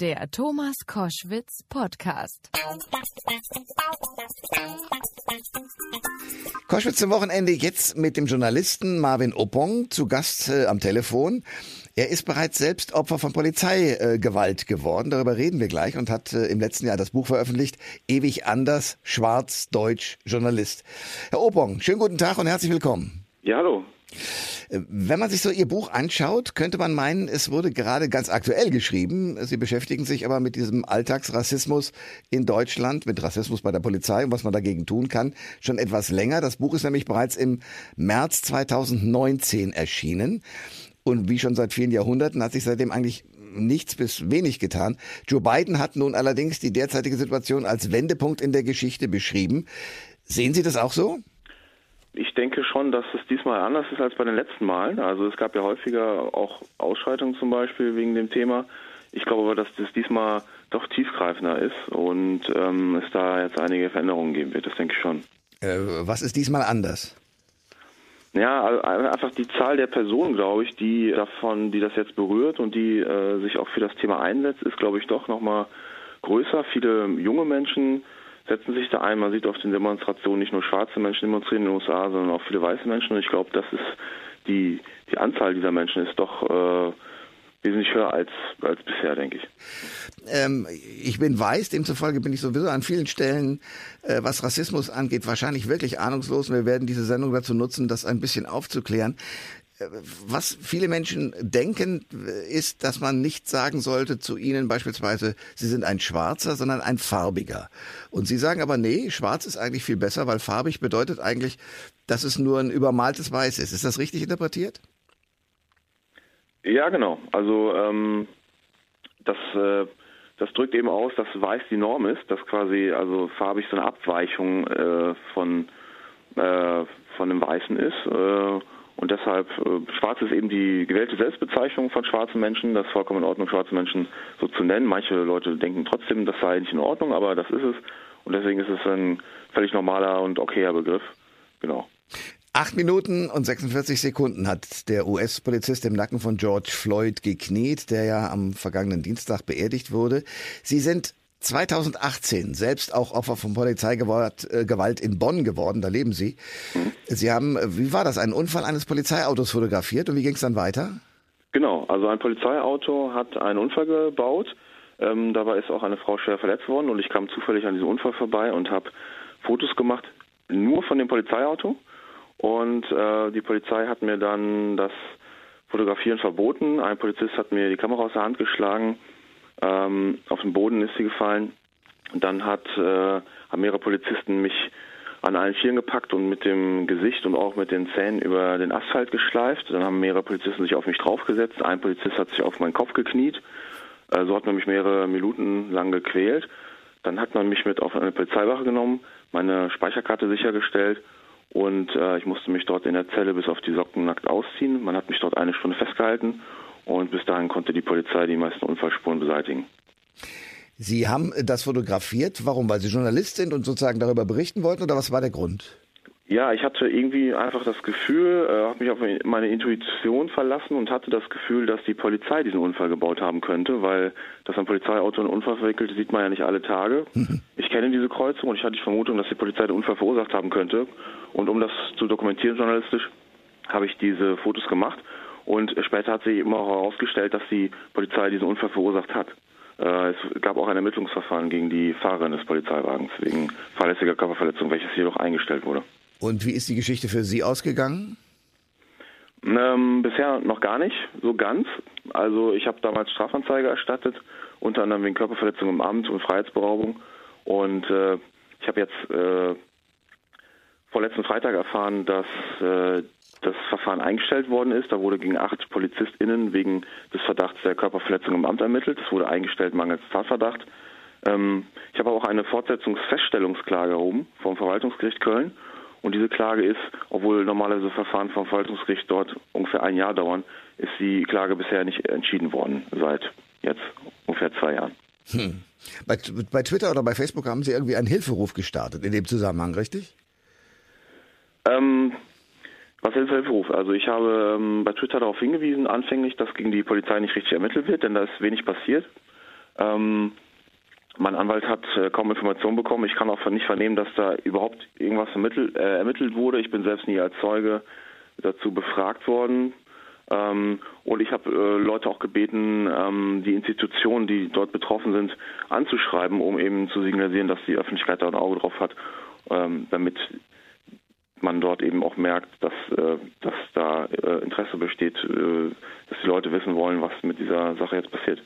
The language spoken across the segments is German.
Der Thomas Koschwitz Podcast. Koschwitz zum Wochenende jetzt mit dem Journalisten Marvin Oppong zu Gast äh, am Telefon. Er ist bereits selbst Opfer von Polizeigewalt äh, geworden. Darüber reden wir gleich und hat äh, im letzten Jahr das Buch veröffentlicht. Ewig anders, schwarz, deutsch, Journalist. Herr Opong, schönen guten Tag und herzlich willkommen. Ja, hallo. Wenn man sich so Ihr Buch anschaut, könnte man meinen, es wurde gerade ganz aktuell geschrieben. Sie beschäftigen sich aber mit diesem Alltagsrassismus in Deutschland, mit Rassismus bei der Polizei und was man dagegen tun kann, schon etwas länger. Das Buch ist nämlich bereits im März 2019 erschienen. Und wie schon seit vielen Jahrhunderten hat sich seitdem eigentlich nichts bis wenig getan. Joe Biden hat nun allerdings die derzeitige Situation als Wendepunkt in der Geschichte beschrieben. Sehen Sie das auch so? Ich denke schon, dass es diesmal anders ist als bei den letzten Malen. Also es gab ja häufiger auch Ausschreitungen zum Beispiel wegen dem Thema. Ich glaube aber, dass das diesmal doch tiefgreifender ist und ähm, es da jetzt einige Veränderungen geben wird. Das denke ich schon. Äh, was ist diesmal anders? Ja, einfach die Zahl der Personen, glaube ich, die davon, die das jetzt berührt und die äh, sich auch für das Thema einsetzt, ist, glaube ich, doch nochmal größer. Viele junge Menschen setzen sich da ein. Man sieht auf den Demonstrationen nicht nur schwarze Menschen demonstrieren in den USA, sondern auch viele weiße Menschen. Und ich glaube, das ist die, die Anzahl dieser Menschen ist doch äh, wesentlich höher als, als bisher, denke ich. Ähm, ich bin weiß, demzufolge bin ich sowieso an vielen Stellen, äh, was Rassismus angeht, wahrscheinlich wirklich ahnungslos. Und wir werden diese Sendung dazu nutzen, das ein bisschen aufzuklären. Was viele Menschen denken, ist, dass man nicht sagen sollte zu ihnen beispielsweise, sie sind ein Schwarzer, sondern ein Farbiger. Und sie sagen aber, nee, schwarz ist eigentlich viel besser, weil farbig bedeutet eigentlich, dass es nur ein übermaltes Weiß ist. Ist das richtig interpretiert? Ja, genau. Also ähm, das, äh, das drückt eben aus, dass Weiß die Norm ist, dass quasi also farbig so eine Abweichung äh, von, äh, von dem Weißen ist. Und deshalb, äh, schwarz ist eben die gewählte Selbstbezeichnung von schwarzen Menschen. Das ist vollkommen in Ordnung, schwarze Menschen so zu nennen. Manche Leute denken trotzdem, das sei nicht in Ordnung, aber das ist es. Und deswegen ist es ein völlig normaler und okayer Begriff. Genau. Acht Minuten und 46 Sekunden hat der US-Polizist im Nacken von George Floyd gekniet, der ja am vergangenen Dienstag beerdigt wurde. Sie sind 2018 selbst auch Opfer von Polizeigewalt äh, in Bonn geworden, da leben Sie. Sie haben, äh, wie war das, einen Unfall eines Polizeiautos fotografiert und wie ging es dann weiter? Genau, also ein Polizeiauto hat einen Unfall gebaut. Ähm, dabei ist auch eine Frau schwer verletzt worden und ich kam zufällig an diesem Unfall vorbei und habe Fotos gemacht, nur von dem Polizeiauto. Und äh, die Polizei hat mir dann das Fotografieren verboten. Ein Polizist hat mir die Kamera aus der Hand geschlagen ähm, auf den Boden ist sie gefallen. Und dann hat, äh, haben mehrere Polizisten mich an allen Vieren gepackt und mit dem Gesicht und auch mit den Zähnen über den Asphalt geschleift. Dann haben mehrere Polizisten sich auf mich draufgesetzt. Ein Polizist hat sich auf meinen Kopf gekniet. Äh, so hat man mich mehrere Minuten lang gequält. Dann hat man mich mit auf eine Polizeiwache genommen, meine Speicherkarte sichergestellt und äh, ich musste mich dort in der Zelle bis auf die Socken nackt ausziehen. Man hat mich dort eine Stunde festgehalten und bis dahin konnte die Polizei die meisten Unfallspuren beseitigen. Sie haben das fotografiert. Warum? Weil Sie Journalist sind und sozusagen darüber berichten wollten oder was war der Grund? Ja, ich hatte irgendwie einfach das Gefühl, äh, habe mich auf meine Intuition verlassen und hatte das Gefühl, dass die Polizei diesen Unfall gebaut haben könnte, weil dass ein Polizeiauto einen Unfall verwickelt, sieht man ja nicht alle Tage. Mhm. Ich kenne diese Kreuzung und ich hatte die Vermutung, dass die Polizei den Unfall verursacht haben könnte. Und um das zu dokumentieren journalistisch, habe ich diese Fotos gemacht und später hat sich eben auch herausgestellt, dass die Polizei diesen Unfall verursacht hat. Äh, es gab auch ein Ermittlungsverfahren gegen die Fahrerin des Polizeiwagens wegen fahrlässiger Körperverletzung, welches jedoch eingestellt wurde. Und wie ist die Geschichte für Sie ausgegangen? Ähm, bisher noch gar nicht, so ganz. Also ich habe damals Strafanzeige erstattet, unter anderem wegen Körperverletzung im Amt und Freiheitsberaubung. Und äh, ich habe jetzt äh, vorletzten Freitag erfahren, dass äh, das Verfahren eingestellt worden ist. Da wurde gegen acht PolizistInnen wegen des Verdachts der Körperverletzung im Amt ermittelt. Das wurde eingestellt mangels Tatverdacht. Ähm, ich habe auch eine Fortsetzungsfeststellungsklage erhoben vom Verwaltungsgericht Köln. Und diese Klage ist, obwohl normalerweise Verfahren vom Verwaltungsgericht dort ungefähr ein Jahr dauern, ist die Klage bisher nicht entschieden worden seit jetzt ungefähr zwei Jahren. Hm. Bei, bei Twitter oder bei Facebook haben Sie irgendwie einen Hilferuf gestartet in dem Zusammenhang, richtig? Ähm, was ist Hilferuf? Also ich habe ähm, bei Twitter darauf hingewiesen, anfänglich, dass gegen die Polizei nicht richtig ermittelt wird, denn da ist wenig passiert. Ähm, mein Anwalt hat äh, kaum Informationen bekommen. Ich kann auch nicht vernehmen, dass da überhaupt irgendwas ermittelt, äh, ermittelt wurde. Ich bin selbst nie als Zeuge dazu befragt worden. Ähm, und ich habe äh, Leute auch gebeten, ähm, die Institutionen, die dort betroffen sind, anzuschreiben, um eben zu signalisieren, dass die Öffentlichkeit da ein Auge drauf hat, ähm, damit man dort eben auch merkt, dass, äh, dass da äh, Interesse besteht, äh, dass die Leute wissen wollen, was mit dieser Sache jetzt passiert.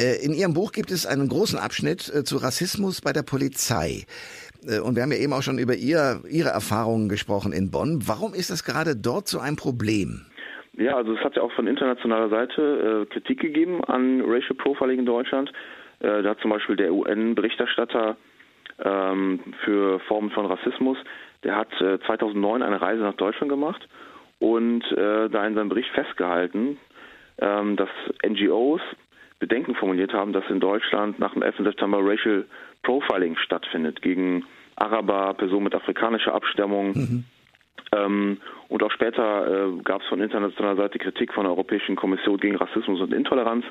In Ihrem Buch gibt es einen großen Abschnitt zu Rassismus bei der Polizei. Und wir haben ja eben auch schon über Ihr, Ihre Erfahrungen gesprochen in Bonn. Warum ist das gerade dort so ein Problem? Ja, also es hat ja auch von internationaler Seite Kritik gegeben an Racial Profiling in Deutschland. Da hat zum Beispiel der UN-Berichterstatter ähm, für Formen von Rassismus, der hat äh, 2009 eine Reise nach Deutschland gemacht und äh, da in seinem Bericht festgehalten, ähm, dass NGOs Bedenken formuliert haben, dass in Deutschland nach dem 11. September Racial Profiling stattfindet gegen Araber, Personen mit afrikanischer Abstammung. Mhm ähm, und auch später äh, gab es von internationaler Seite Kritik von der Europäischen Kommission gegen Rassismus und Intoleranz,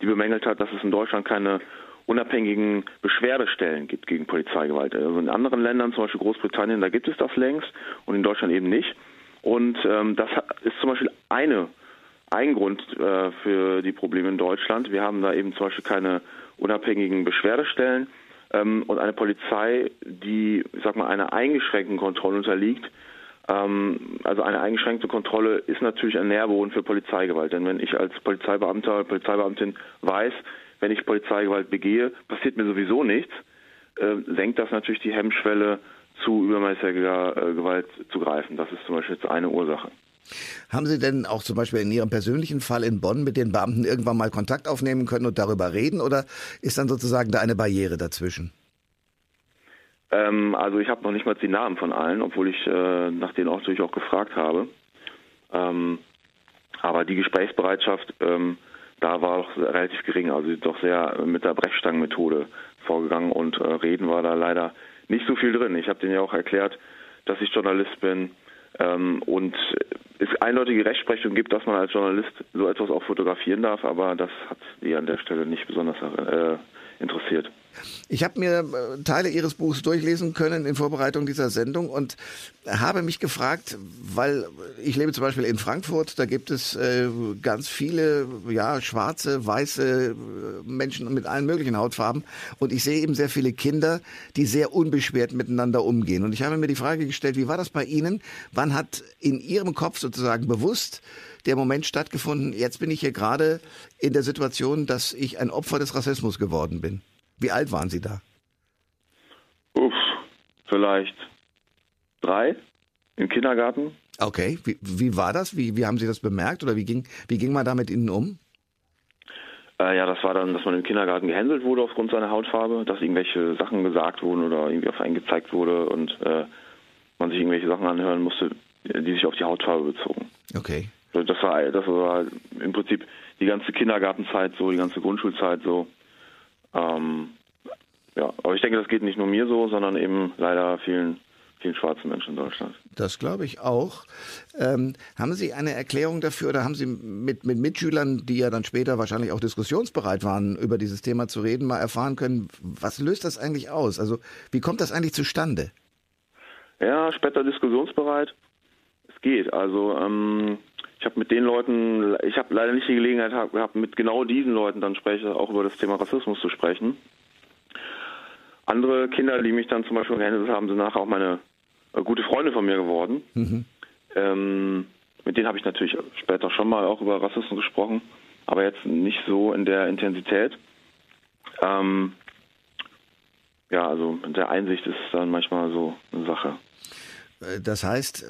die bemängelt hat, dass es in Deutschland keine unabhängigen Beschwerdestellen gibt gegen Polizeigewalt. Also in anderen Ländern, zum Beispiel Großbritannien, da gibt es das längst und in Deutschland eben nicht. Und ähm, das ist zum Beispiel eine, ein Grund äh, für die Probleme in Deutschland. Wir haben da eben zum Beispiel keine unabhängigen Beschwerdestellen ähm, und eine Polizei, die, ich sag mal, einer eingeschränkten Kontrolle unterliegt, ähm, also eine eingeschränkte Kontrolle ist natürlich ein Nährboden für Polizeigewalt. Denn wenn ich als Polizeibeamter oder Polizeibeamtin weiß, wenn ich Polizeigewalt begehe, passiert mir sowieso nichts, äh, senkt das natürlich die Hemmschwelle, zu übermäßiger äh, Gewalt zu greifen. Das ist zum Beispiel jetzt eine Ursache. Haben Sie denn auch zum Beispiel in Ihrem persönlichen Fall in Bonn mit den Beamten irgendwann mal Kontakt aufnehmen können und darüber reden oder ist dann sozusagen da eine Barriere dazwischen? Ähm, also ich habe noch nicht mal die Namen von allen, obwohl ich äh, nach denen auch natürlich auch gefragt habe. Ähm, aber die Gesprächsbereitschaft, ähm, da war auch relativ gering. Also doch sehr mit der Brechstangenmethode vorgegangen und äh, reden war da leider nicht so viel drin. Ich habe denen ja auch erklärt, dass ich Journalist bin ähm, und es eindeutige Rechtsprechung gibt, dass man als Journalist so etwas auch fotografieren darf, aber das hat die an der Stelle nicht besonders äh, interessiert. Ich habe mir äh, Teile Ihres Buchs durchlesen können in Vorbereitung dieser Sendung und habe mich gefragt, weil ich lebe zum Beispiel in Frankfurt, da gibt es äh, ganz viele ja schwarze, weiße äh, Menschen mit allen möglichen Hautfarben und ich sehe eben sehr viele Kinder, die sehr unbeschwert miteinander umgehen. Und ich habe mir die Frage gestellt, wie war das bei Ihnen? Wann hat in Ihrem Kopf sozusagen bewusst der Moment stattgefunden, jetzt bin ich hier gerade in der Situation, dass ich ein Opfer des Rassismus geworden bin? Wie alt waren Sie da? Uff, vielleicht drei im Kindergarten. Okay, wie, wie war das? Wie, wie haben Sie das bemerkt oder wie ging, wie ging man da mit Ihnen um? Äh, ja, das war dann, dass man im Kindergarten gehänselt wurde aufgrund seiner Hautfarbe, dass irgendwelche Sachen gesagt wurden oder irgendwie auf einen gezeigt wurde und äh, man sich irgendwelche Sachen anhören musste, die sich auf die Hautfarbe bezogen. Okay. Das war, das war im Prinzip die ganze Kindergartenzeit so, die ganze Grundschulzeit so. Ähm, ja, aber ich denke, das geht nicht nur mir so, sondern eben leider vielen vielen schwarzen Menschen in Deutschland. Das glaube ich auch. Ähm, haben Sie eine Erklärung dafür oder haben Sie mit, mit Mitschülern, die ja dann später wahrscheinlich auch diskussionsbereit waren, über dieses Thema zu reden, mal erfahren können, was löst das eigentlich aus? Also wie kommt das eigentlich zustande? Ja, später diskussionsbereit. Geht. Also ähm, ich habe mit den Leuten, ich habe leider nicht die Gelegenheit gehabt, mit genau diesen Leuten dann spreche, auch über das Thema Rassismus zu sprechen. Andere Kinder, die mich dann zum Beispiel gehändet haben, sind nachher auch meine äh, gute Freunde von mir geworden. Mhm. Ähm, mit denen habe ich natürlich später schon mal auch über Rassismus gesprochen, aber jetzt nicht so in der Intensität. Ähm, ja, also mit der Einsicht ist dann manchmal so eine Sache. Äh, das heißt, äh,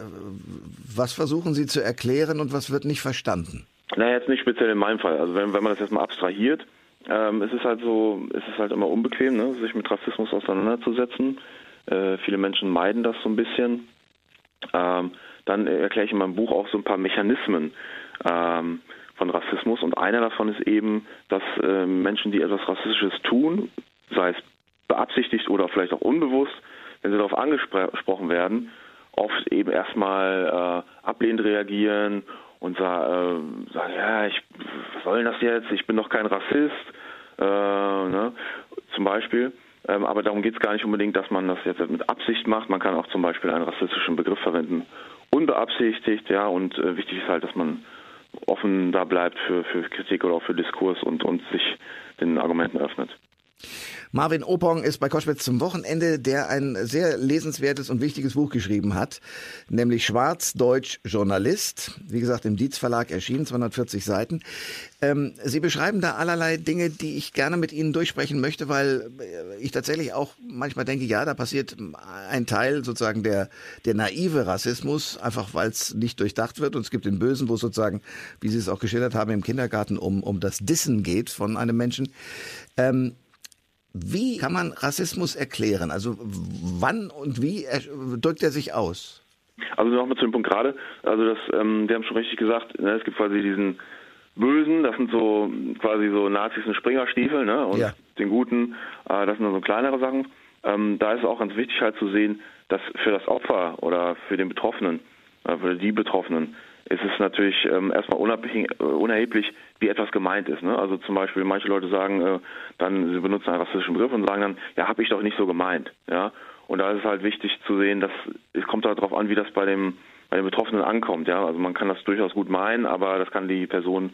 was versuchen Sie zu erklären und was wird nicht verstanden? Na, jetzt nicht speziell in meinem Fall. Also wenn, wenn man das jetzt mal abstrahiert, ähm, es ist halt so, es ist halt immer unbequem, ne, sich mit Rassismus auseinanderzusetzen. Äh, viele Menschen meiden das so ein bisschen. Ähm, dann erkläre ich in meinem Buch auch so ein paar Mechanismen ähm, von Rassismus und einer davon ist eben, dass äh, Menschen, die etwas Rassistisches tun, sei es beabsichtigt oder vielleicht auch unbewusst, wenn sie darauf angesprochen werden, oft eben erstmal äh, ablehnend reagieren und sa äh, sagen, ja, ich, soll das jetzt? Ich bin doch kein Rassist. Äh, ne? zum Beispiel. Ähm, aber darum geht es gar nicht unbedingt, dass man das jetzt mit Absicht macht. Man kann auch zum Beispiel einen rassistischen Begriff verwenden, unbeabsichtigt, ja. Und äh, wichtig ist halt, dass man offen da bleibt für, für Kritik oder auch für Diskurs und, und sich den Argumenten öffnet. Marvin Opong ist bei Koschwitz zum Wochenende, der ein sehr lesenswertes und wichtiges Buch geschrieben hat, nämlich Schwarz-Deutsch Journalist. Wie gesagt, im Dietz Verlag erschienen, 240 Seiten. Ähm, Sie beschreiben da allerlei Dinge, die ich gerne mit Ihnen durchsprechen möchte, weil ich tatsächlich auch manchmal denke, ja, da passiert ein Teil sozusagen der, der naive Rassismus, einfach weil es nicht durchdacht wird. Und es gibt den Bösen, wo sozusagen, wie Sie es auch geschildert haben, im Kindergarten um, um das Dissen geht von einem Menschen. Ähm, wie kann man Rassismus erklären? Also wann und wie drückt er sich aus? Also nochmal zu dem Punkt gerade. Also das, ähm, die haben schon richtig gesagt, ne, es gibt quasi diesen Bösen, das sind so quasi so Nazis und Springerstiefel, ne? Und ja. den Guten, äh, das sind so kleinere Sachen. Ähm, da ist es auch ganz wichtig halt zu sehen, dass für das Opfer oder für den Betroffenen, äh, für die Betroffenen, ist es natürlich ähm, erstmal äh, unerheblich, wie etwas gemeint ist. Ne? Also zum Beispiel, manche Leute sagen äh, dann, sie benutzen einen rassistischen Begriff und sagen dann, ja, habe ich doch nicht so gemeint. Ja? Und da ist es halt wichtig zu sehen, dass es kommt halt darauf an, wie das bei dem bei den Betroffenen ankommt. Ja? Also man kann das durchaus gut meinen, aber das kann die Person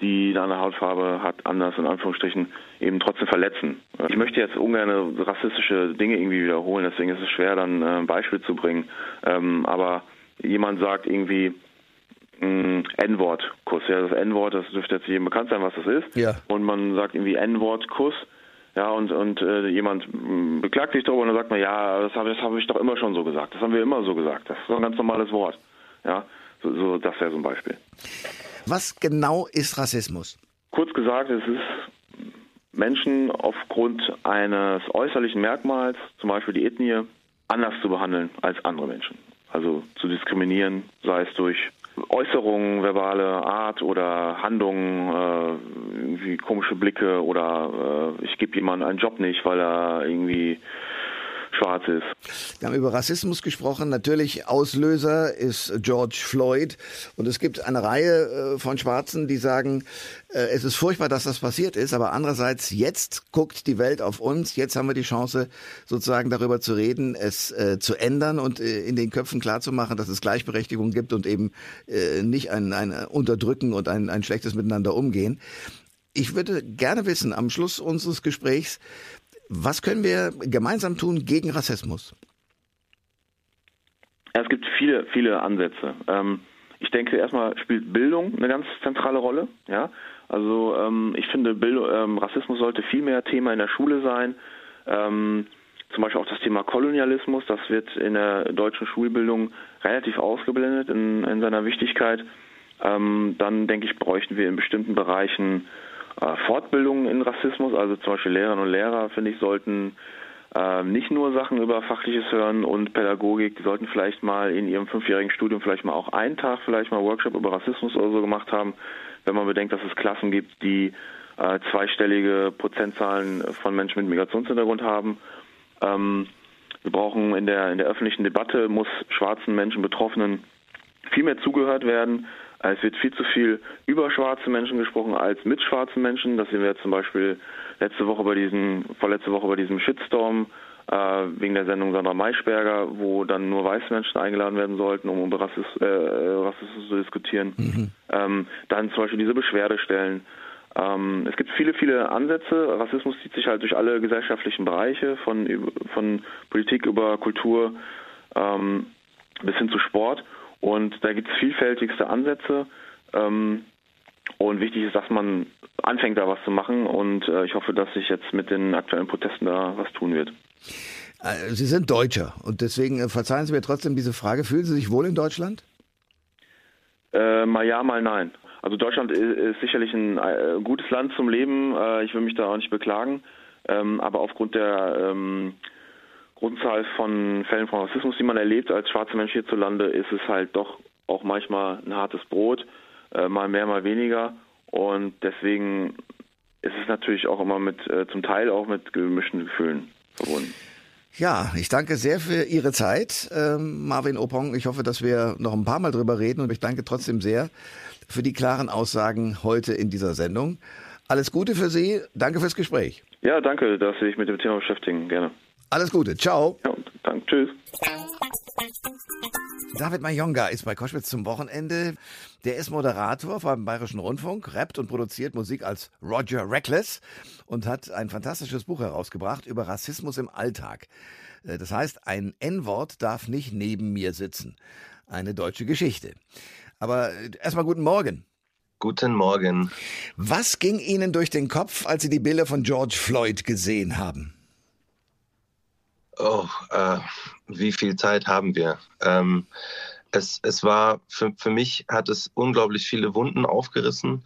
die eine andere Hautfarbe hat, anders in Anführungsstrichen, eben trotzdem verletzen. Ich möchte jetzt ungern rassistische Dinge irgendwie wiederholen, deswegen ist es schwer, dann äh, ein Beispiel zu bringen. Ähm, aber jemand sagt irgendwie, N-Wort-Kuss. Ja, das N-Wort, das dürfte jetzt jedem bekannt sein, was das ist. Ja. Und man sagt irgendwie N-Wort-Kuss. Ja, und, und äh, jemand beklagt sich darüber und dann sagt man, ja, das habe hab ich doch immer schon so gesagt. Das haben wir immer so gesagt. Das ist doch ein ganz normales Wort. Ja, so, so das wäre so ein Beispiel. Was genau ist Rassismus? Kurz gesagt, es ist Menschen aufgrund eines äußerlichen Merkmals, zum Beispiel die Ethnie, anders zu behandeln als andere Menschen. Also zu diskriminieren, sei es durch Äußerungen, verbale Art oder Handlungen, äh, irgendwie komische Blicke oder äh, ich gebe jemandem einen Job nicht, weil er irgendwie schwarz ist. Wir haben über Rassismus gesprochen. Natürlich Auslöser ist George Floyd. Und es gibt eine Reihe äh, von Schwarzen, die sagen, äh, es ist furchtbar, dass das passiert ist. Aber andererseits, jetzt guckt die Welt auf uns. Jetzt haben wir die Chance, sozusagen darüber zu reden, es äh, zu ändern und in den Köpfen klarzumachen, dass es Gleichberechtigung gibt und eben nicht ein, ein Unterdrücken und ein, ein schlechtes Miteinander umgehen. Ich würde gerne wissen, am Schluss unseres Gesprächs, was können wir gemeinsam tun gegen Rassismus? Es gibt viele, viele Ansätze. Ähm, ich denke, erstmal spielt Bildung eine ganz zentrale Rolle. Ja, also ähm, ich finde, Bildung, ähm, Rassismus sollte viel mehr Thema in der Schule sein. zum Beispiel auch das Thema Kolonialismus, das wird in der deutschen Schulbildung relativ ausgeblendet in, in seiner Wichtigkeit. dann denke ich, bräuchten wir in bestimmten Bereichen Fortbildungen in Rassismus, also zum Beispiel Lehrerinnen und Lehrer, finde ich, sollten äh, nicht nur Sachen über Fachliches hören und Pädagogik, die sollten vielleicht mal in ihrem fünfjährigen Studium vielleicht mal auch einen Tag vielleicht mal Workshop über Rassismus oder so gemacht haben, wenn man bedenkt, dass es Klassen gibt, die äh, zweistellige Prozentzahlen von Menschen mit Migrationshintergrund haben. Ähm, wir brauchen in der, in der öffentlichen Debatte, muss schwarzen Menschen, Betroffenen viel mehr zugehört werden. Es wird viel zu viel über schwarze Menschen gesprochen als mit schwarzen Menschen. Das sehen wir zum Beispiel letzte Woche bei diesem, vorletzte Woche bei diesem Shitstorm äh, wegen der Sendung Sandra Maischberger, wo dann nur weiße Menschen eingeladen werden sollten, um über Rassismus, äh, Rassismus zu diskutieren. Mhm. Ähm, dann zum Beispiel diese Beschwerdestellen. Ähm, es gibt viele, viele Ansätze. Rassismus zieht sich halt durch alle gesellschaftlichen Bereiche, von, von Politik über Kultur ähm, bis hin zu Sport. Und da gibt es vielfältigste Ansätze. Ähm, und wichtig ist, dass man anfängt, da was zu machen. Und äh, ich hoffe, dass sich jetzt mit den aktuellen Protesten da was tun wird. Äh, Sie sind Deutscher und deswegen äh, verzeihen Sie mir trotzdem diese Frage. Fühlen Sie sich wohl in Deutschland? Äh, mal ja, mal nein. Also Deutschland ist sicherlich ein äh, gutes Land zum Leben. Äh, ich will mich da auch nicht beklagen. Ähm, aber aufgrund der ähm, Grundzahl von Fällen von Rassismus, die man erlebt als schwarzer Mensch hierzulande, ist es halt doch auch manchmal ein hartes Brot, äh, mal mehr, mal weniger. Und deswegen ist es natürlich auch immer mit, äh, zum Teil auch mit gemischten Gefühlen verbunden. Ja, ich danke sehr für Ihre Zeit, ähm, Marvin Opong. Ich hoffe, dass wir noch ein paar Mal drüber reden und ich danke trotzdem sehr für die klaren Aussagen heute in dieser Sendung. Alles Gute für Sie. Danke fürs Gespräch. Ja, danke, dass Sie sich mit dem Thema beschäftigen. Gerne. Alles Gute. Ciao. Ja, danke. Tschüss. David Mayonga ist bei Koschwitz zum Wochenende. Der ist Moderator beim Bayerischen Rundfunk, rappt und produziert Musik als Roger Reckless und hat ein fantastisches Buch herausgebracht über Rassismus im Alltag. Äh, das heißt, ein N-Wort darf nicht neben mir sitzen. Eine deutsche Geschichte. Aber äh, erstmal guten Morgen. Guten Morgen. Was ging Ihnen durch den Kopf, als Sie die Bilder von George Floyd gesehen haben? Oh, äh, wie viel Zeit haben wir? Ähm, es, es war, für, für mich hat es unglaublich viele Wunden aufgerissen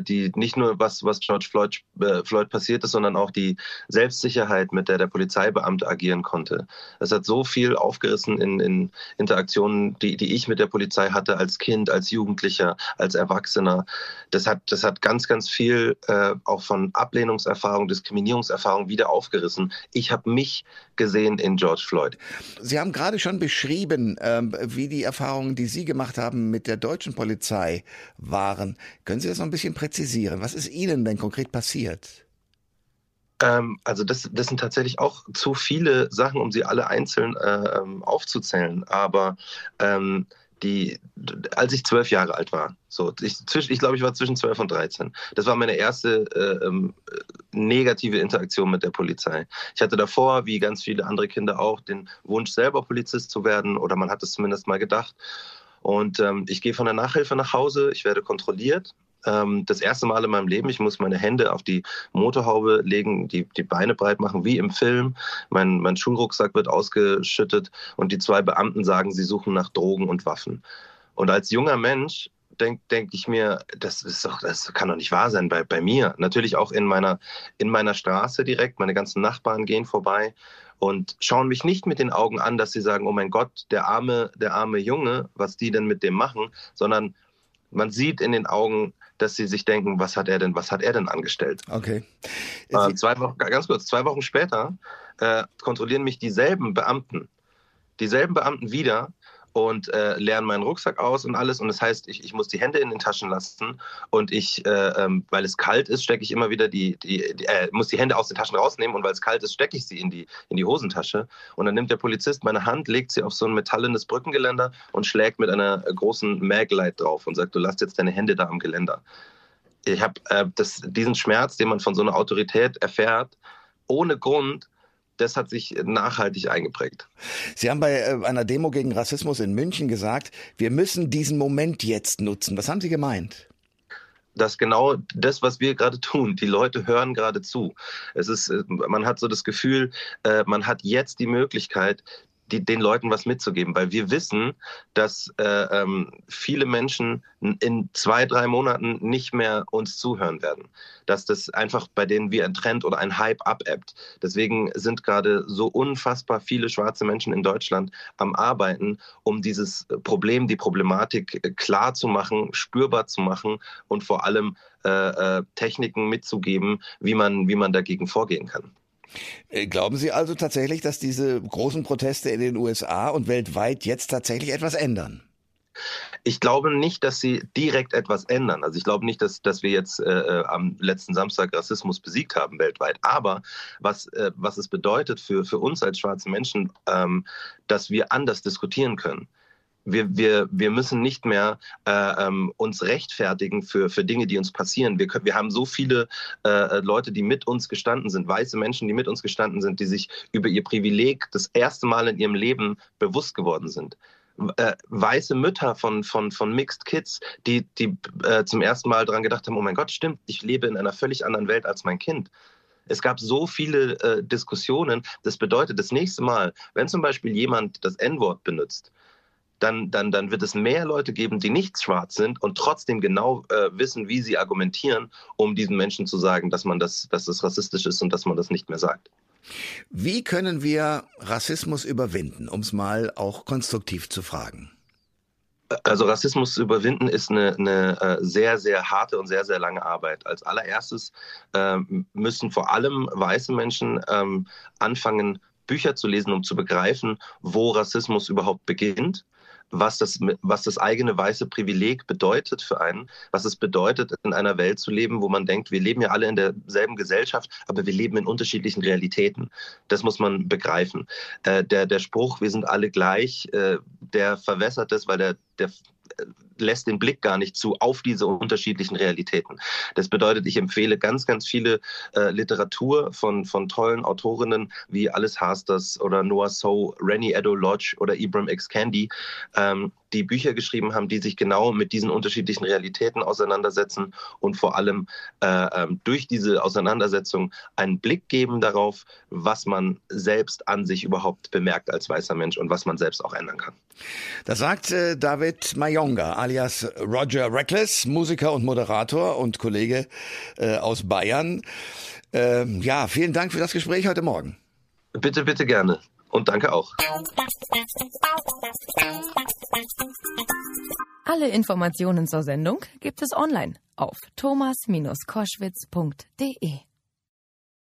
die nicht nur was, was George Floyd, äh, Floyd passiert ist, sondern auch die Selbstsicherheit, mit der der Polizeibeamte agieren konnte. Es hat so viel aufgerissen in, in Interaktionen, die, die ich mit der Polizei hatte als Kind, als Jugendlicher, als Erwachsener. Das hat, das hat ganz, ganz viel äh, auch von Ablehnungserfahrung, Diskriminierungserfahrung wieder aufgerissen. Ich habe mich gesehen in George Floyd. Sie haben gerade schon beschrieben, ähm, wie die Erfahrungen, die Sie gemacht haben mit der deutschen Polizei waren. Können Sie das noch ein bisschen präzisieren? Was ist Ihnen denn konkret passiert? Ähm, also das, das sind tatsächlich auch zu viele Sachen, um sie alle einzeln äh, ähm, aufzuzählen. Aber ähm, die, als ich zwölf Jahre alt war, so ich, ich glaube, ich war zwischen zwölf und dreizehn. Das war meine erste äh, ähm, negative Interaktion mit der Polizei. Ich hatte davor, wie ganz viele andere Kinder auch, den Wunsch, selber Polizist zu werden, oder man hat es zumindest mal gedacht. Und ähm, ich gehe von der Nachhilfe nach Hause, ich werde kontrolliert ähm, das erste Mal in meinem Leben. Ich muss meine Hände auf die Motorhaube legen, die, die Beine breit machen, wie im Film. Mein, mein Schulrucksack wird ausgeschüttet und die zwei Beamten sagen, sie suchen nach Drogen und Waffen. Und als junger Mensch denke denk ich mir, das ist doch, das kann doch nicht wahr sein bei, bei mir. Natürlich auch in meiner, in meiner Straße direkt. Meine ganzen Nachbarn gehen vorbei und schauen mich nicht mit den Augen an, dass sie sagen, oh mein Gott, der arme, der arme Junge, was die denn mit dem machen, sondern man sieht in den Augen, dass sie sich denken, was hat er denn, was hat er denn angestellt? Okay. Äh, zwei Wochen, ganz kurz, zwei Wochen später äh, kontrollieren mich dieselben Beamten, dieselben Beamten wieder und äh, leeren meinen Rucksack aus und alles. Und das heißt, ich, ich muss die Hände in den Taschen lassen und ich, äh, ähm, weil es kalt ist, stecke ich immer wieder die, die, die äh, muss die Hände aus den Taschen rausnehmen und weil es kalt ist, stecke ich sie in die, in die Hosentasche. Und dann nimmt der Polizist meine Hand, legt sie auf so ein metallenes Brückengeländer und schlägt mit einer großen Maglite drauf und sagt, du lass jetzt deine Hände da am Geländer. Ich habe äh, diesen Schmerz, den man von so einer Autorität erfährt, ohne Grund das hat sich nachhaltig eingeprägt. Sie haben bei äh, einer Demo gegen Rassismus in München gesagt, wir müssen diesen Moment jetzt nutzen. Was haben Sie gemeint? dass genau das, was wir gerade tun, die Leute hören gerade zu. Es ist, äh, man hat so das Gefühl, äh, man hat jetzt die Möglichkeit, die, den Leuten was mitzugeben, weil wir wissen, dass äh, ähm, viele Menschen in zwei, drei Monaten nicht mehr uns zuhören werden. Dass das einfach bei denen wie ein Trend oder ein Hype abebbt. Deswegen sind gerade so unfassbar viele schwarze Menschen in Deutschland am Arbeiten, um dieses Problem, die Problematik äh, klar zu machen, spürbar zu machen und vor allem äh, äh, Techniken mitzugeben, wie man, wie man dagegen vorgehen kann. Äh, glauben Sie also tatsächlich, dass diese großen Proteste in den USA und weltweit jetzt tatsächlich etwas ändern? Ich glaube nicht, dass sie direkt etwas ändern. Also ich glaube nicht, dass, dass wir jetzt äh, äh, am letzten Samstag Rassismus besiegt haben weltweit. Aber was, äh, was es bedeutet für, für uns als schwarze Menschen, ähm, dass wir anders diskutieren können wir, wir, wir müssen nicht mehr äh, ähm, uns rechtfertigen für, für Dinge, die uns passieren. Wir, können, wir haben so viele äh, Leute, die mit uns gestanden sind, weiße Menschen, die mit uns gestanden sind, die sich über ihr Privileg das erste Mal in ihrem Leben bewusst geworden sind. Äh, weiße Mütter von, von, von Mixed Kids, die, die äh, zum ersten Mal daran gedacht haben, oh mein Gott, stimmt, ich lebe in einer völlig anderen Welt als mein Kind. Es gab so viele äh, Diskussionen. Das bedeutet, das nächste Mal, wenn zum Beispiel jemand das N-Wort benutzt, dann, dann, dann wird es mehr Leute geben, die nicht schwarz sind und trotzdem genau äh, wissen, wie sie argumentieren, um diesen Menschen zu sagen, dass man das, dass das rassistisch ist und dass man das nicht mehr sagt. Wie können wir Rassismus überwinden, um es mal auch konstruktiv zu fragen? Also Rassismus zu überwinden ist eine, eine, äh, sehr, sehr harte und sehr, sehr lange Arbeit. Als allererstes äh, müssen vor allem weiße Menschen ähm, anfangen, Bücher zu lesen, um zu begreifen, wo Rassismus überhaupt beginnt was das, was das eigene weiße Privileg bedeutet für einen, was es bedeutet, in einer Welt zu leben, wo man denkt, wir leben ja alle in derselben Gesellschaft, aber wir leben in unterschiedlichen Realitäten. Das muss man begreifen. Äh, der, der Spruch, wir sind alle gleich, äh, der verwässert ist, weil der, der lässt den Blick gar nicht zu auf diese unterschiedlichen Realitäten. Das bedeutet, ich empfehle ganz, ganz viele äh, Literatur von, von tollen Autorinnen wie Alice Hasters oder Noah So, Rennie Edo Lodge oder Ibram X. Candy, ähm, die Bücher geschrieben haben, die sich genau mit diesen unterschiedlichen Realitäten auseinandersetzen und vor allem äh, ähm, durch diese Auseinandersetzung einen Blick geben darauf, was man selbst an sich überhaupt bemerkt als weißer Mensch und was man selbst auch ändern kann. Das sagt äh, David Mayonga, alias Roger Reckless, Musiker und Moderator und Kollege äh, aus Bayern. Ähm, ja, vielen Dank für das Gespräch heute Morgen. Bitte, bitte gerne. Und danke auch. Alle Informationen zur Sendung gibt es online auf thomas-koschwitz.de.